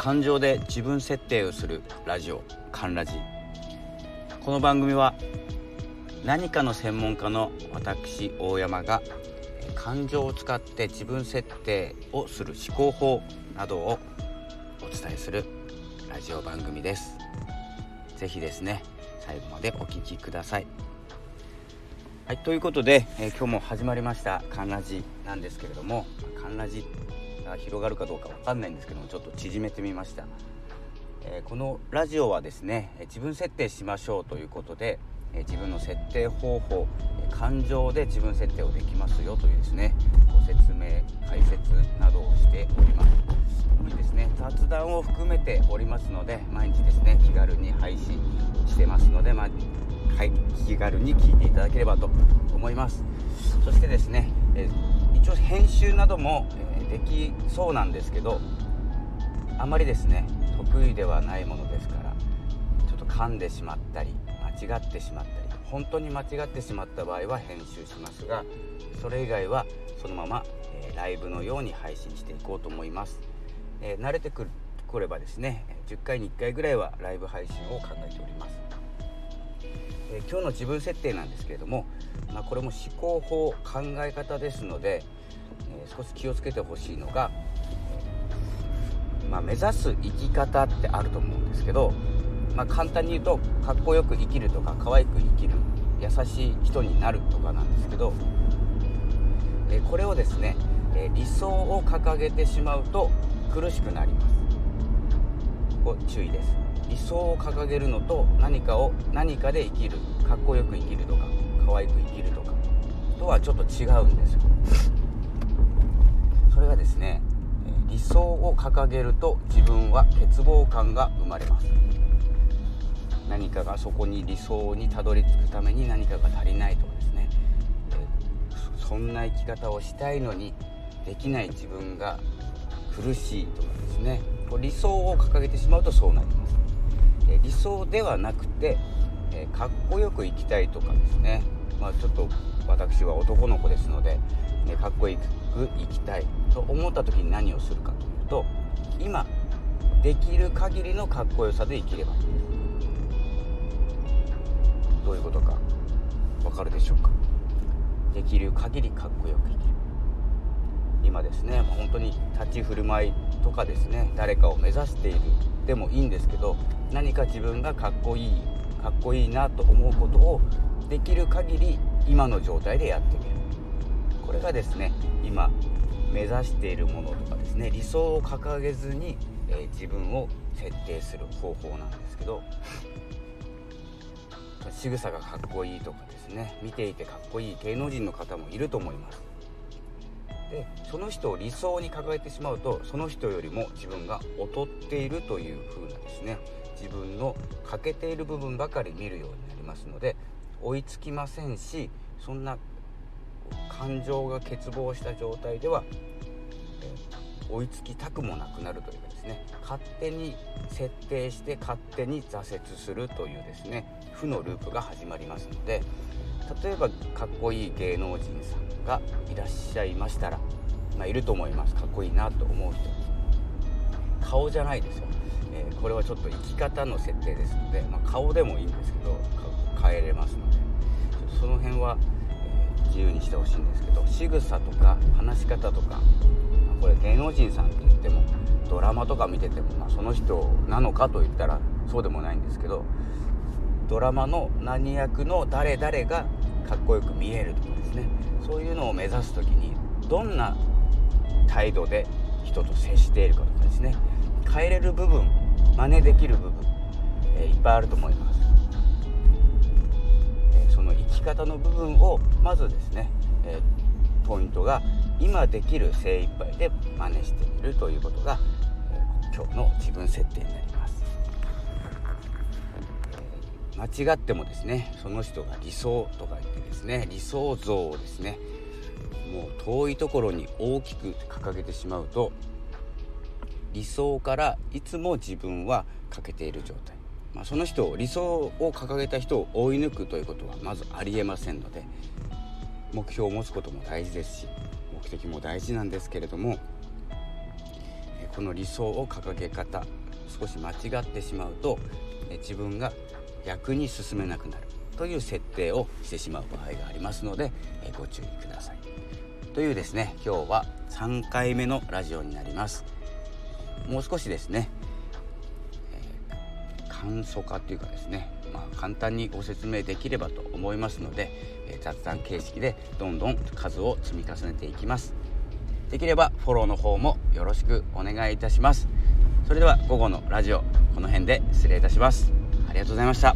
感情で自分設定をするラジオ「カンラジ」この番組は何かの専門家の私大山が感情を使って自分設定をする思考法などをお伝えするラジオ番組です。是非ですね最後までお聴きください。はいということで、えー、今日も始まりました「カンラジ」なんですけれども「カンラジ」が広がるかどうかわかんないんですけどもちょっと縮めてみました、えー、このラジオはですね自分設定しましょうということでえ自分の設定方法感情で自分設定をできますよというですねご説明解説などをしております。これですね雑談を含めておりますので毎日ですね気軽に配信してますのでまあ、はい気軽に聞いていただければと思います。そしてですね、え一応編集なども、えできそうなんですけどあまりですね得意ではないものですからちょっと噛んでしまったり間違ってしまったり本当に間違ってしまった場合は編集しますがそれ以外はそのまま、えー、ライブのように配信していこうと思います、えー、慣れてくればですね10回に1回ぐらいはライブ配信を考えております、えー、今日の自分設定なんですけれども、まあ、これも思考法考え方ですので、少し気をつけてほしいのが、まあ、目指す生き方ってあると思うんですけどまあ、簡単に言うとかっこよく生きるとか可愛く生きる優しい人になるとかなんですけど、えこれをですね、え理想を掲げてしまうと苦しくなります。ご注意です。理想を掲げるのと何かを何かで生きるかっこよく生きるとか可愛く生きるとかとはちょっと違うんですよ。それがですね理想を掲げると自分は欠乏感が生まれます。何かがそこに理想にたどり着くために何かが足りないとかですね、そんな生き方をしたいのにできない自分が苦しいとかですね。理想を掲げてしまうとそうなります、理想ではなくて、かっこよく生きたいとかですね。まあちょっと私は男の子ですので、かっこよく生きたい。と思った時に何をするかというと今できる限りのかっこよさで生きれば。いいどういうことかわかるでしょうか？できる限りかっこよく生きる。今ですね本当に立ち振る舞いとかですね誰かを目指しているでもいいんですけど何か自分がかっこいいかっこいいなと思うことをできる限り今の状態でやってみる。これがですね今目指しているものとかですね理想を掲げずに、えー、自分を設定する方法なんですけど仕草がかっこいいとかですね見ていてかっこいい芸能人の方もいると思います。でその人を理想に掲げてしまうとその人よりも自分が劣っているという風なですね自分の欠けている部分ばかり見るようになりますので追いつきませんしそんな感情が欠乏した状態では、追いつきたくもなくなるというかですね勝手に設定して勝手に挫折するというですね負のループが始まりますので例えばかっこいい芸能人さんがいらっしゃいましたら、まあ、いると思います。かっこいいなと思う人。顔じゃないですよ、えー、これはちょっと生き方の設定ですので、まあ、顔でもいいんですけど変えれますのでその辺は、自由にしてほしいんですけど仕草とか話し方とか、これ芸能人さんって言ってもドラマとか見てても、まあ、その人なのかといったらそうでもないんですけどドラマの何役の誰々がかっこよく見えるとかですね。そういうのを目指す時にどんな態度で人と接しているかとかですね。変えれる部分真似できる部分、えー、いっぱいあると思います、の生き方の部分をまずですね、えー、ポイントが今できる精一杯で真似してみるということが、え今日の自分設定になります。間違ってもですねその人が理想とか言ってですね理想像をですねもう遠いところに大きく掲げてしまうと理想からいつも自分は欠けている状態、まあ、その人を理想を掲げた人を追い抜くということはまずありえませんので目標を持つことも大事ですし目的も大事なんですけれどもこの理想を掲げ方少し間違ってしまうと自分が逆に進めなくなるという設定をしてしまう場合がありますのでご注意ください。というですね今日は3回目のラジオになります。もう少しですね、簡素化というかですね、まあ、簡単にご説明できればと思いますので、えー、雑談形式でどんどん数を積み重ねていきます。できればフォローの方もよろしくお願いいたします。それでは午後のラジオこの辺で失礼いたします。ありがとうございました。